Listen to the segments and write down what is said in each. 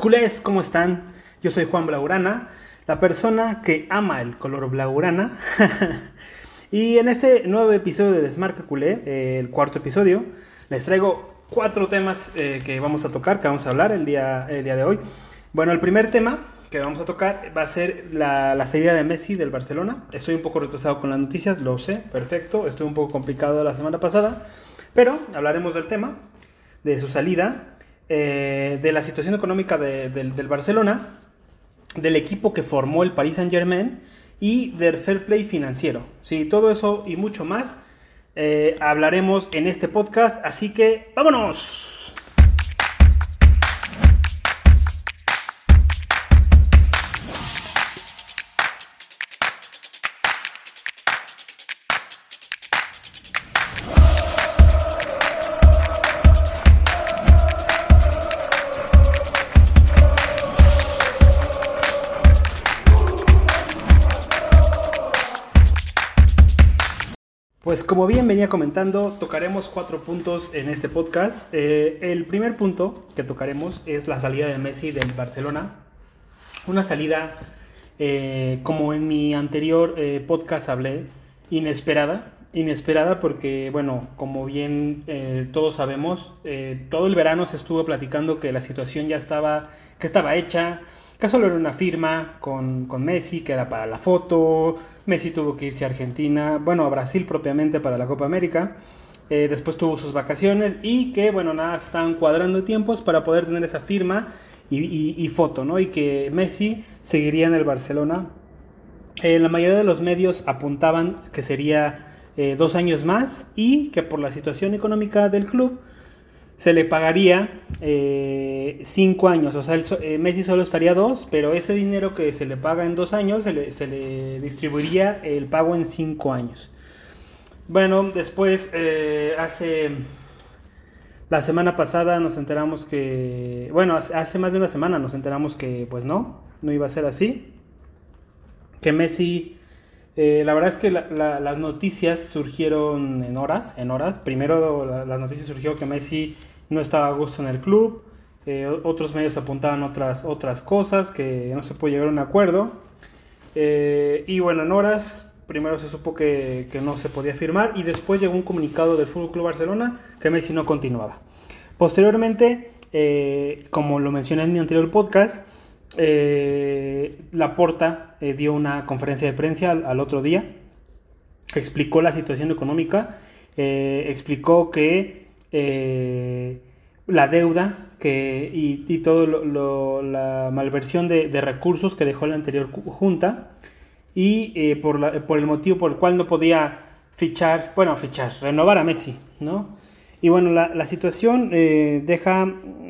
Culés, ¿cómo están? Yo soy Juan Blaurana, la persona que ama el color Blaurana. y en este nuevo episodio de Desmarca Culé, eh, el cuarto episodio, les traigo cuatro temas eh, que vamos a tocar, que vamos a hablar el día, el día de hoy. Bueno, el primer tema que vamos a tocar va a ser la, la salida de Messi del Barcelona. Estoy un poco retrasado con las noticias, lo sé, perfecto. Estuve un poco complicado la semana pasada, pero hablaremos del tema, de su salida eh, de la situación económica del Barcelona, del equipo que formó el Paris Saint Germain y del fair play financiero. Sí, todo eso y mucho más eh, hablaremos en este podcast, así que vámonos. Pues como bien venía comentando, tocaremos cuatro puntos en este podcast. Eh, el primer punto que tocaremos es la salida de Messi del Barcelona. Una salida, eh, como en mi anterior eh, podcast hablé, inesperada. Inesperada porque, bueno, como bien todos sabemos, todo el verano se estuvo platicando que la situación ya estaba, que estaba hecha, que solo era una firma con, con, Messi, que era para la foto. Messi tuvo que irse a Argentina, bueno, a Brasil propiamente para la Copa América. Eh, después tuvo sus vacaciones y que, bueno, nada, están cuadrando tiempos para poder tener esa firma y, foto, ¿no? Y que Messi seguiría en el Barcelona. Eh, la mayoría de los medios apuntaban que sería eh, dos años más y que por la situación económica del club se le pagaría eh, cinco años. O sea, eh, Messi solo estaría dos, pero ese dinero que se le paga en dos años se le, distribuiría el pago en cinco años. Bueno, después, eh, hace. La semana pasada nos enteramos que. Bueno, hace más de una semana nos enteramos que, pues no, no iba a ser así. Que Messi. la verdad es que las noticias surgieron en horas, en horas. Primero la, las noticias surgió que Messi no estaba a gusto en el club, eh, otros medios apuntaban otras, otras cosas, que no se puede llegar a un acuerdo. Eh, y bueno, en horas, primero se supo que, no se podía firmar y después llegó un comunicado del Fútbol Club Barcelona que Messi no continuaba. Posteriormente, eh, como lo mencioné en mi anterior podcast, Laporta dio una conferencia de prensa al, otro día, explicó la situación económica, explicó que eh, la deuda que, y, y todo la malversión de, recursos que dejó la anterior junta y eh, por, por, el motivo por el cual no podía fichar, bueno, fichar, renovar a Messi, ¿no? Y bueno, la, situación eh, deja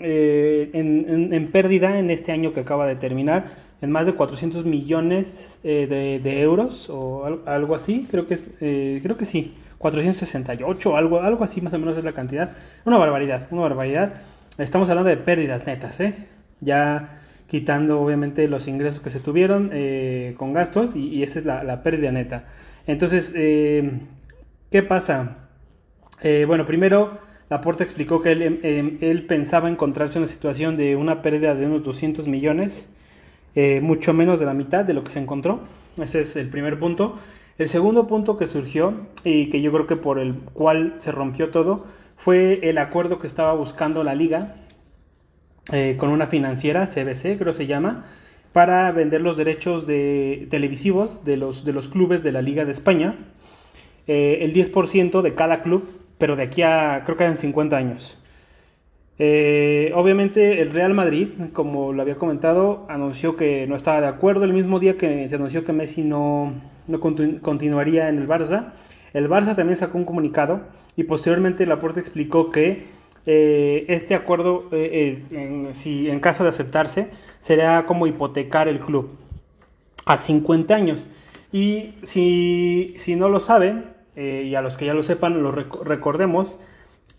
en, pérdida en este año que acaba de terminar en más de 400 millones de, euros o algo así, creo que, es, creo que sí, 468, algo, algo así más o menos es la cantidad. Una barbaridad, una barbaridad. Estamos hablando de pérdidas netas, ¿eh? Ya quitando obviamente los ingresos que se tuvieron eh, con gastos y, esa es la, pérdida neta. Entonces, eh, ¿qué pasa? Eh, bueno, primero, Laporta explicó que él, em, em, él, pensaba encontrarse en una situación de una pérdida de unos 200 millones, mucho menos de la mitad de lo que se encontró. Ese es el primer punto. El segundo punto que surgió y que yo creo que por el cual se rompió todo fue el acuerdo que estaba buscando la liga eh, con una financiera, CBC creo se llama, para vender los derechos de, televisivos de los, de los clubes de la Liga de España, eh, el 10% de cada club, pero de aquí a creo que eran 50 años. Eh, obviamente el Real Madrid, como lo había comentado, anunció que no estaba de acuerdo el mismo día que se anunció que Messi no, no continuaría en el Barça. El Barça también sacó un comunicado y posteriormente Laporte explicó que eh, este acuerdo, eh, en, si en caso de aceptarse, será como hipotecar el club a 50 años. Y si, si no lo saben, y a los que ya lo sepan, lo recordemos,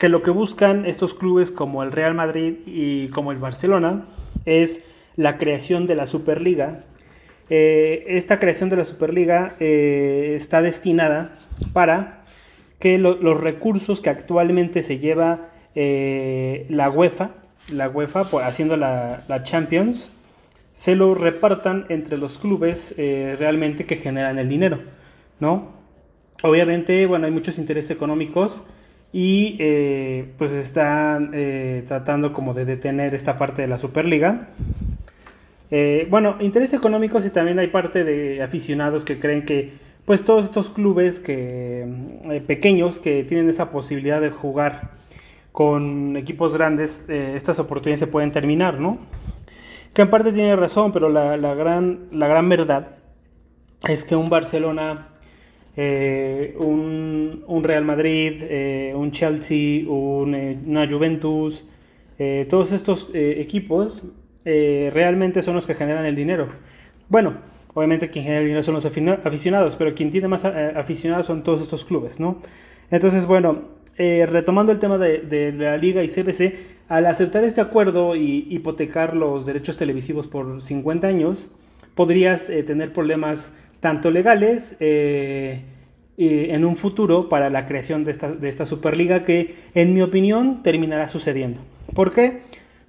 que lo que buscan estos clubes como el Real Madrid y como el Barcelona es la creación de la Superliga. Eh, esta creación de la Superliga eh, está destinada para que los recursos que actualmente se lleva eh, la UEFA, la UEFA, haciendo la, la, Champions, se lo repartan entre los clubes realmente que generan el dinero, ¿no? Obviamente, bueno, hay muchos intereses económicos y eh, pues están eh, tratando como de detener esta parte de la Superliga. bueno, intereses económicos y también hay parte de aficionados que creen que pues todos estos clubes que, pequeños que tienen esa posibilidad de jugar con equipos grandes, estas oportunidades se pueden terminar, ¿no? Que en parte tiene razón, pero la, la, gran, la gran verdad es que un Barcelona, eh, un, un, Real Madrid, eh, un Chelsea, un, eh, una Juventus, todos estos equipos realmente son los que generan el dinero. Bueno, obviamente quien genera el dinero son los aficionados, pero quien tiene más aficionados son todos estos clubes, ¿no? Entonces, bueno, retomando el tema de, la liga y CBC, al aceptar este acuerdo y hipotecar los derechos televisivos por 50 años, podrías tener problemas tanto legales eh, en un futuro para la creación de esta, de esta, Superliga que, en mi opinión, terminará sucediendo. ¿Por qué?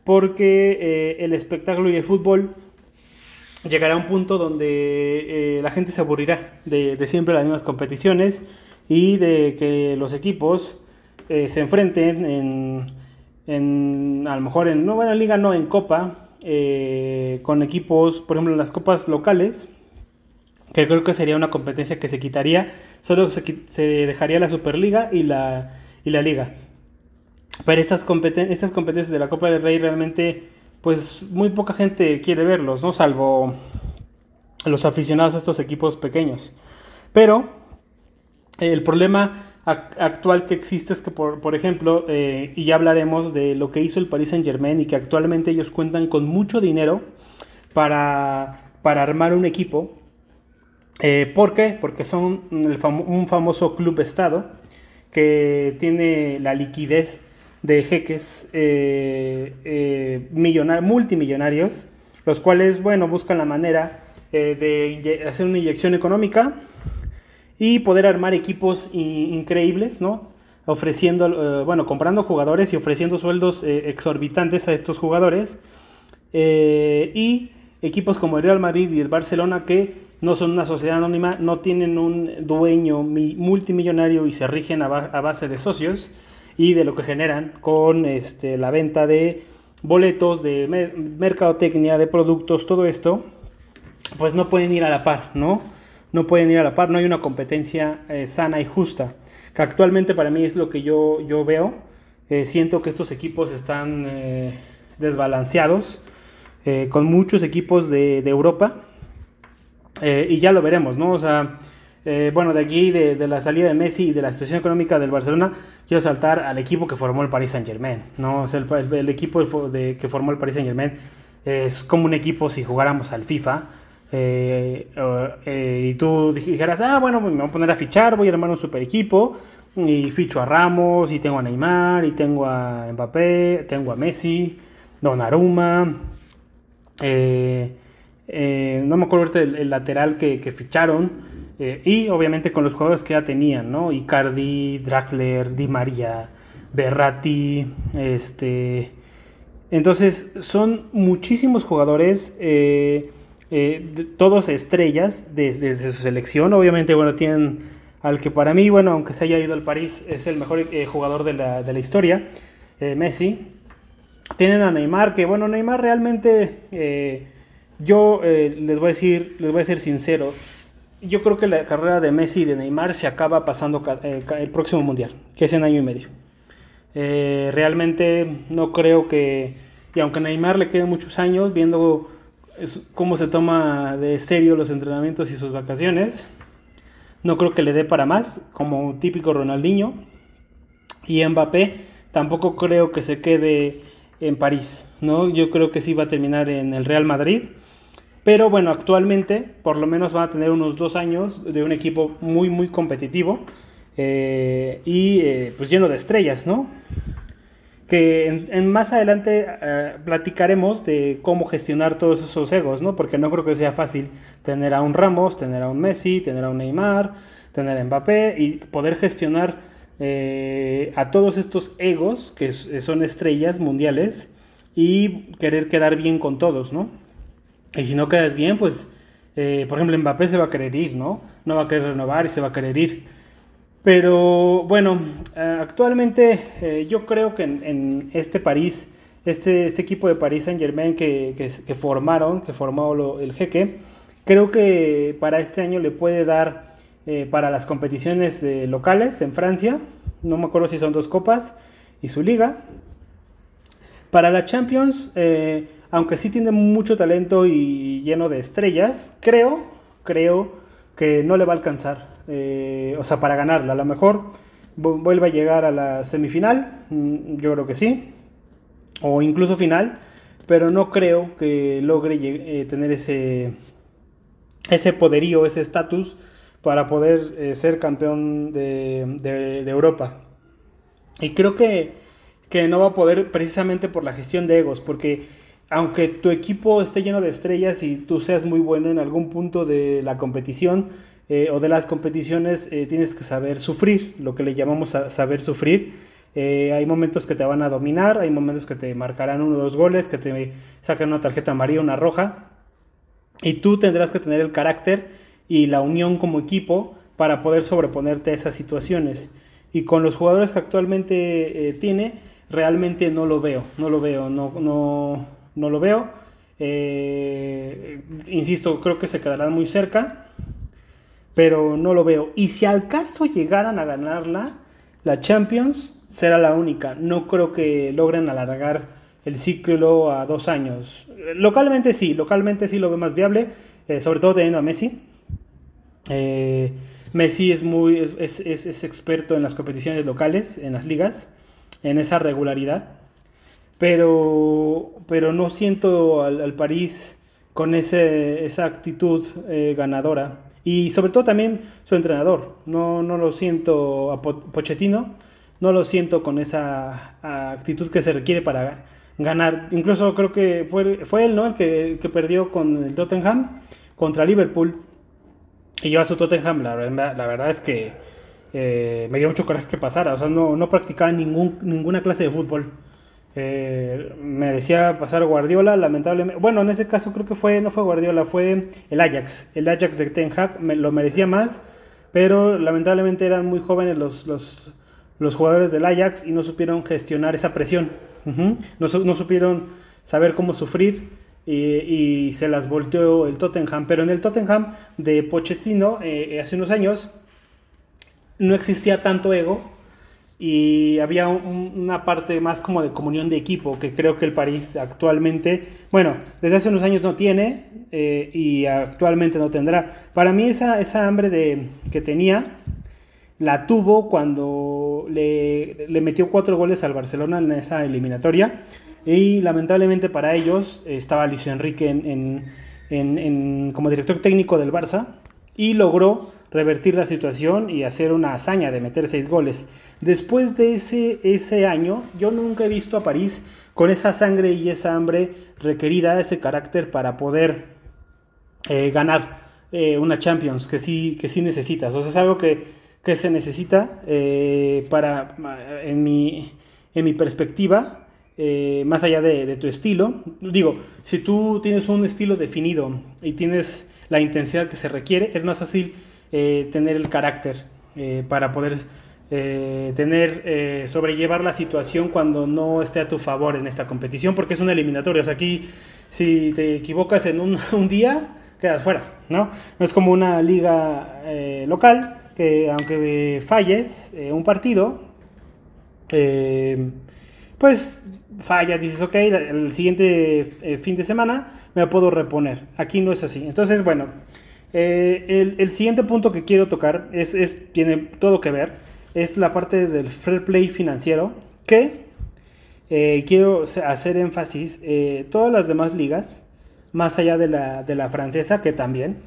Porque eh, el espectáculo y el fútbol llegará a un punto donde la gente se aburrirá de, siempre las mismas competiciones y de que los equipos se enfrenten en en, a lo mejor en, no, bueno, liga no, en copa, eh, con equipos, por ejemplo, en las copas locales, que creo que sería una competencia que se quitaría, solo se, dejaría la Superliga y la, y la liga. Pero estas, competen estas competencias de la Copa del Rey realmente, pues muy poca gente quiere verlos, ¿no? Salvo los aficionados a estos equipos pequeños. Pero el problema actual que existe es que, por, por ejemplo, eh, y ya hablaremos de lo que hizo el Paris Saint Germain y que actualmente ellos cuentan con mucho dinero para, para armar un equipo. Eh, ¿Por qué? Porque son un famoso club estado que tiene la liquidez de jeques eh, multimillonarios, los cuales, bueno, buscan la manera de hacer una inyección económica y poder armar equipos increíbles, ¿no? Ofreciendo, eh, bueno, comprando jugadores y ofreciendo sueldos eh, exorbitantes a estos jugadores. Eh, y equipos como el Real Madrid y el Barcelona que no son una sociedad anónima, no tienen un dueño multimillonario y se rigen a, base de socios y de lo que generan con este, la venta de boletos, de mercadotecnia, de productos, todo esto, pues no pueden ir a la par, ¿no? no pueden ir a la par, no hay una competencia eh, sana y justa, que actualmente para mí es lo que yo, yo veo. Eh, siento que estos equipos están eh, desbalanceados, con muchos equipos de, Europa, y ya lo veremos, ¿no? O sea, bueno, de aquí, de, la salida de Messi y de la situación económica del Barcelona, quiero saltar al equipo que formó el Paris Saint Germain, ¿no? O sea, el, equipo de, que formó el Paris Saint Germain es como un equipo si jugáramos al FIFA, eh, eh, y tú dijeras, ah, bueno, me voy a poner a fichar, voy a armar un super equipo, y ficho a Ramos, y tengo a Neymar, y tengo a Mbappé, tengo a Messi, Donnarumma, eh, no me acuerdo el, el lateral que, ficharon, y obviamente con los jugadores que ya tenían, ¿no? Icardi, Draxler, Di María, Berratti, este... Entonces, son muchísimos jugadores. Eh, todos estrellas desde, su selección. Obviamente, bueno, tienen al que para mí, bueno, aunque se haya ido al París, es el mejor eh, jugador de la, de la historia, eh, Messi. Tienen a Neymar, que bueno, Neymar realmente, yo les voy a decir, les voy a ser sincero, yo creo que la carrera de Messi y de Neymar se acaba pasando el próximo mundial, que es en año y medio. realmente no creo que, y aunque a Neymar le queden muchos años, viendo cómo se toma de serio los entrenamientos y sus vacaciones. No creo que le dé para más, como un típico Ronaldinho. Y Mbappé tampoco creo que se quede en París, ¿no? Yo creo que sí va a terminar en el Real Madrid. Pero bueno, actualmente por lo menos va a tener unos dos años de un equipo muy, muy competitivo eh, y eh, pues lleno de estrellas, ¿no? que en, más adelante eh, platicaremos de cómo gestionar todos esos egos, ¿no? Porque no creo que sea fácil tener a un Ramos, tener a un Messi, tener a un Neymar, tener a Mbappé y poder gestionar a todos estos egos que son estrellas mundiales y querer quedar bien con todos, ¿no? Y si no quedas bien, pues, eh, por ejemplo, Mbappé se va a querer ir, ¿no? No va a querer renovar y se va a querer ir. Pero bueno, eh, actualmente eh, yo creo que en, este París, este, este, equipo de París Saint Germain que, que, formaron, que formó el jeque, creo que para este año le puede dar para las competiciones locales en Francia, no me acuerdo si son dos copas y su liga, para la Champions, aunque sí tiene mucho talento y lleno de estrellas, creo, creo que no le va a alcanzar. Eh, o sea, para ganarla. A lo mejor vuelva a llegar a la semifinal, mm, yo creo que sí. O incluso final, pero no creo que logre eh, tener ese, ese poderío, ese estatus para poder ser campeón de Europa. Y creo que que no va a poder precisamente por la gestión de egos, porque aunque tu equipo esté lleno de estrellas y tú seas muy bueno en algún punto de la competición eh, o de las competiciones, eh, tienes que saber sufrir, lo que le llamamos saber sufrir. Eh, hay momentos que te van a dominar, hay momentos que te marcarán uno o dos goles, que te sacan una tarjeta amarilla, una roja, y tú tendrás que tener el carácter y la unión como equipo para poder sobreponerte a esas situaciones. Y con los jugadores que actualmente tiene, realmente no lo veo, no lo veo, no, no, no lo veo. Eh, insisto, creo que se quedarán muy cerca, pero no lo veo. Y si al caso llegaran a ganarla, la Champions será la única. No creo que logren alargar el ciclo a dos años. Localmente sí, localmente sí lo veo más viable, eh, sobre todo teniendo a Messi. Eh, Messi es muy es, es, experto en las competiciones locales, en las ligas en esa regularidad. Pero, pero no siento al, París con ese, esa actitud eh, ganadora. Y sobre todo también su entrenador. No, no lo siento a Pochettino, no lo siento con esa actitud que se requiere para ganar. Incluso creo que fue, fue él ¿no? el que, que perdió con el Tottenham contra Liverpool. Y lleva su Tottenham, la, la verdad es que eh, me dio mucho coraje que pasara. O sea, no, no practicaba ningún, ninguna clase de fútbol. Eh, merecía pasar Guardiola, lamentablemente. Bueno, en ese caso creo que fue, no fue Guardiola, fue el Ajax. El Ajax de Ten Hag me, lo merecía más, pero lamentablemente eran muy jóvenes los, los, los jugadores del Ajax y no supieron gestionar esa presión. no, no, supieron saber cómo sufrir y, se las volteó el Tottenham. Pero en el Tottenham de Pochettino, eh, hace unos años, no existía tanto ego y había una parte más como de comunión de equipo que creo que el París actualmente, bueno, desde hace unos años no tiene eh, y actualmente no tendrá. Para mí esa, esa hambre de, que tenía la tuvo cuando le, metió cuatro goles al Barcelona en esa eliminatoria y lamentablemente para ellos estaba Luis Enrique en, como director técnico del Barça y logró revertir la situación y hacer una hazaña de meter seis goles. Después de ese, ese año, yo nunca he visto a París con esa sangre y esa hambre requerida, ese carácter para poder eh, ganar eh, una Champions, que sí, que sí necesitas. O sea, es algo que, se necesita eh, para, en mi, en mi perspectiva, más allá de, de, tu estilo. Digo, si tú tienes un estilo definido y tienes la intensidad que se requiere, es más fácil eh, tener el carácter eh, para poder eh, tener, sobrellevar la situación cuando no esté a tu favor en esta competición, porque es una eliminatoria. O sea, aquí si te equivocas en un, un día, quedas fuera, ¿no? No es como una liga local que aunque falles un partido, pues fallas, dices, ok, el siguiente fin de semana me puedo reponer. Aquí no es así. Entonces, bueno, eh, el, siguiente punto que quiero tocar es, tiene todo que ver, es la parte del fair play financiero, que eh, quiero hacer énfasis, eh, todas las demás ligas, más allá de la, francesa, que también,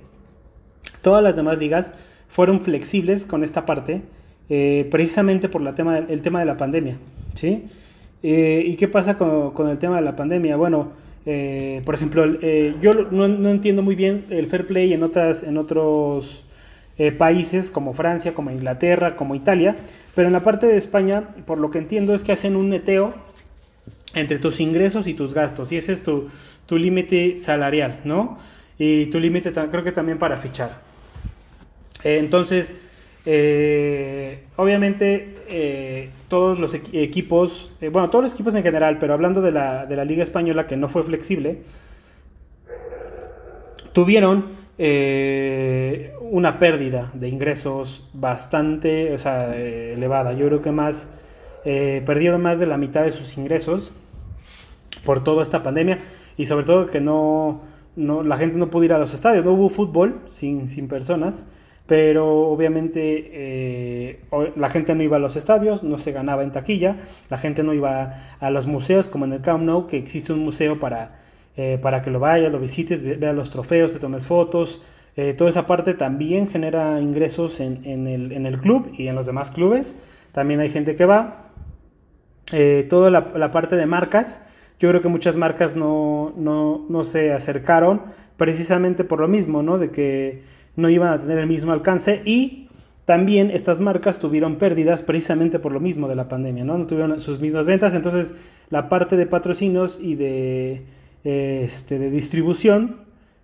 todas las demás ligas fueron flexibles con esta parte, precisamente por la tema, el tema de la pandemia. ¿sí? ¿Y qué pasa con, con el tema de la pandemia? Bueno, eh, por ejemplo, eh, yo no, entiendo muy bien el fair play en, otros eh, países como Francia, como Inglaterra, como Italia, pero en la parte de España, por lo que entiendo, es que hacen un neteo entre tus ingresos y tus gastos. Y ese es tu, tu límite salarial, ¿no? Y tu límite creo que también para fichar. Entonces, eh, obviamente, eh, todos los equipos, bueno, todos los equipos en general, pero hablando de la, de la Liga Española que no fue flexible, tuvieron una pérdida de ingresos bastante elevada. Yo creo que más, perdieron más de la mitad de sus ingresos por toda esta pandemia y sobre todo que no, no, la gente no pudo ir a los estadios, no hubo fútbol sin, sin personas, pero obviamente eh, la gente no iba a los estadios, no se ganaba en taquilla, la gente no iba a los museos como en el Camp Nou, que existe un museo para, eh, para que lo vayas, lo visites, veas los trofeos, te tomes fotos. Eh, toda esa parte también genera ingresos en, en, el, en, el, club y en los demás clubes. También hay gente que va. toda la, la parte de marcas, yo creo que muchas marcas no, no, no, se acercaron precisamente por lo mismo, ¿no? De que no iban a tener el mismo alcance y también estas marcas tuvieron pérdidas precisamente por lo mismo de la pandemia, ¿no? Tuvieron sus mismas ventas, entonces la parte de patrocinios y de, este, de distribución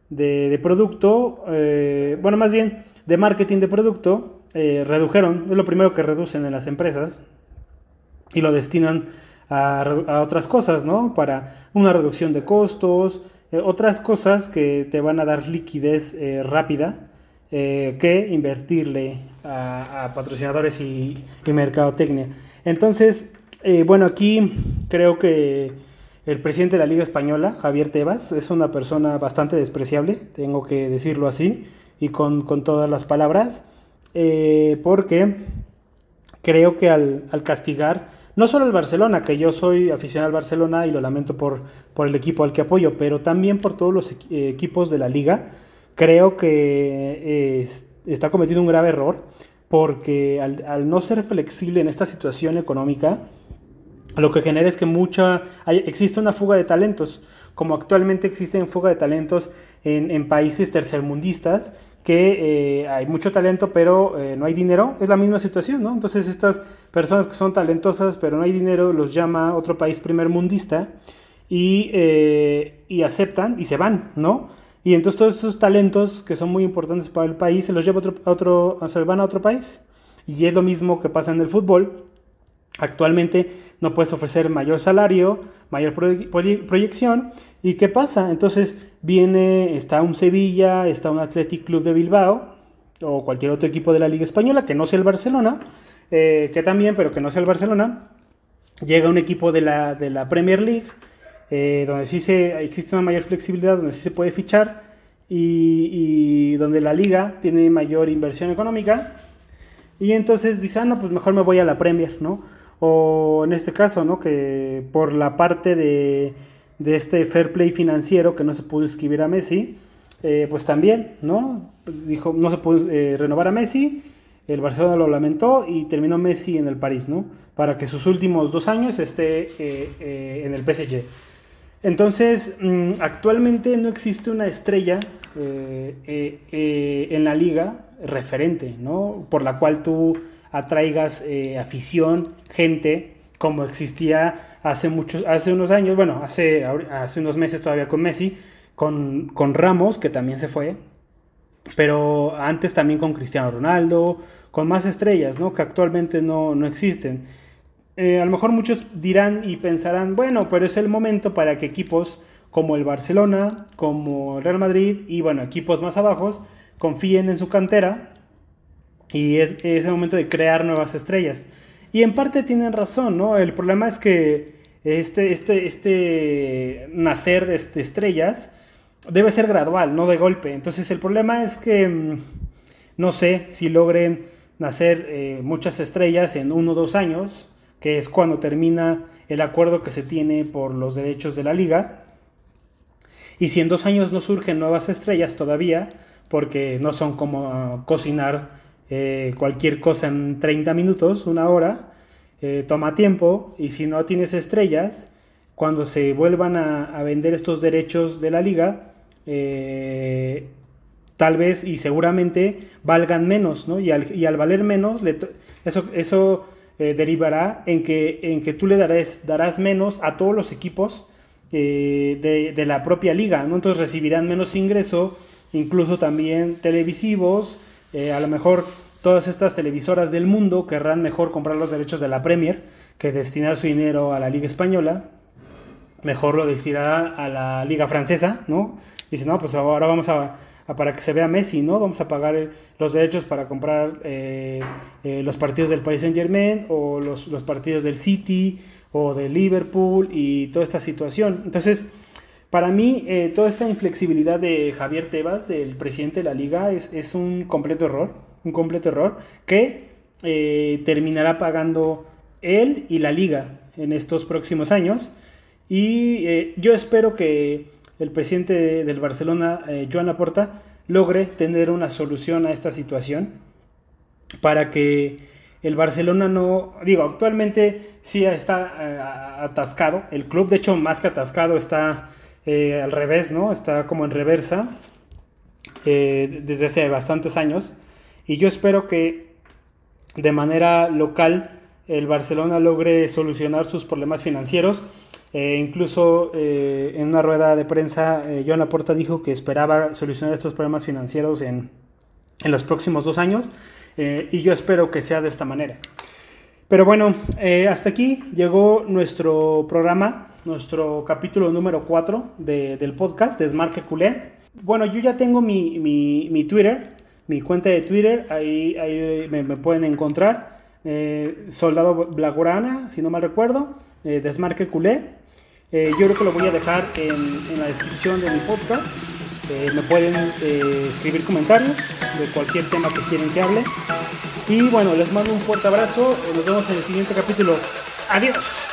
de, producto, eh, bueno, más bien de marketing de producto, eh, redujeron, es lo primero que reducen en las empresas y lo destinan a, otras cosas, ¿no? Para una reducción de costos, eh, otras cosas que te van a dar liquidez eh, rápida eh, que invertirle a, patrocinadores y, mercadotecnia. Entonces, bueno, aquí creo que el presidente de la Liga Española, Javier Tebas, es una persona bastante despreciable, tengo que decirlo así, y con, todas las palabras, porque creo que al, al castigar no solo el Barcelona, que yo soy aficionado al Barcelona y lo lamento por, el equipo al que apoyo, pero también por todos los eh, equipos de la liga. Creo que está cometiendo un grave error porque al, no ser flexible en esta situación económica, lo que genera es que mucha, existe una fuga de talentos, como actualmente existe fuga de talentos en, países tercermundistas que eh, hay mucho talento pero eh, no hay dinero, es la misma situación, ¿no? Entonces estas personas que son talentosas pero no hay dinero los llama otro país primer mundista y, eh, y aceptan y se van, ¿no? Y entonces todos esos talentos que son muy importantes para el país se los lleva a otro, a otro, se van a otro país. Y es lo mismo que pasa en el fútbol. Actualmente no puedes ofrecer mayor salario, mayor proyección. ¿Y qué pasa? Entonces viene, está un Sevilla, está un Athletic Club de Bilbao o cualquier otro equipo de la Liga Española, que no sea el Barcelona, eh, que también, pero que no sea el Barcelona. Llega un equipo de la, de la Premier League, eh, donde sí se, existe una mayor flexibilidad, donde sí se puede fichar y, y donde la liga tiene mayor inversión económica. Y entonces dice, ah, no, pues mejor me voy a la Premier, ¿no? O en este caso, ¿no? Que por la parte de, este fair play financiero que no se pudo escribir a Messi, eh, pues también, ¿no? Dijo, no se pudo eh, renovar a Messi, el Barcelona lo lamentó y terminó Messi en el París, ¿no? Para que sus últimos dos años esté en el PSG. Entonces, mm, actualmente no existe una estrella en la liga referente, ¿no? Por la cual tú atraigas eh, afición, gente, como existía hace, muchos, hace unos años, bueno, hace, hace unos meses todavía con Messi, con, con Ramos, que también se fue, pero antes también con Cristiano Ronaldo, con más estrellas, ¿no? Que actualmente no, no existen. Eh, a lo mejor muchos dirán y pensarán, bueno, pero es el momento para que equipos como el Barcelona, como el Real Madrid y, bueno, equipos más abajo, confíen en su cantera y es, el momento de crear nuevas estrellas. Y en parte tienen razón, ¿no? El problema es que este, este, este nacer de estrellas debe ser gradual, no de golpe. Entonces el problema es que mm, no sé si logren nacer eh, muchas estrellas en uno o dos años, que es cuando termina el acuerdo que se tiene por los derechos de la liga. Y si en dos años no surgen nuevas estrellas todavía, porque no son como ah, cocinar eh, cualquier cosa en 30 minutos, una hora, eh, toma tiempo y si no tienes estrellas, cuando se vuelvan a, vender estos derechos de la liga, eh, tal vez y seguramente valgan menos, ¿no? Y al, valer menos, eso, eso eh, derivará en que, en que tú le darás, darás menos a todos los equipos de, de, la propia liga, ¿no? Entonces recibirán menos ingreso, incluso también televisivos, a lo mejor todas estas televisoras del mundo querrán mejor comprar los derechos de la Premier que destinar su dinero a la Liga Española, mejor lo destinará a la Liga Francesa, ¿no? Dice, no, pues ahora vamos a, para que se vea Messi, ¿no? Vamos a pagar eh, los derechos para comprar eh, eh, los partidos del Paris Saint Germain o los, los, partidos del City o de Liverpool y toda esta situación. Entonces, para mí, toda esta inflexibilidad de Javier Tebas, del presidente de la liga, es, es un completo error, un completo error que terminará pagando él y la liga en estos próximos años. Y yo espero que el presidente del Barcelona, eh, Joan Laporta, logre tener una solución a esta situación para que el Barcelona no, digo, actualmente sí está eh, atascado, el club de hecho más que atascado está eh, al revés, ¿no? Está como en reversa desde hace bastantes años y yo espero que de manera local el Barcelona logre solucionar sus problemas financieros eh, incluso eh, en una rueda de prensa, eh, Joan Laporta dijo que esperaba solucionar estos problemas financieros en, en los próximos dos años y yo espero que sea de esta manera. Pero bueno, hasta aquí llegó nuestro programa, nuestro capítulo número 4 de, del podcast, Desmarque Culé. Bueno, yo ya tengo mi, mi, mi Twitter, mi cuenta de Twitter, ahí, ahí me, pueden encontrar. Soldado Blagorana, si no mal recuerdo, Desmarque Culé. Eh, yo creo que lo voy a dejar en, la descripción de mi podcast. Eh, me pueden eh, escribir comentarios de cualquier tema que quieran que hable. Y bueno, les mando un fuerte abrazo. Nos vemos en el siguiente capítulo. Adiós.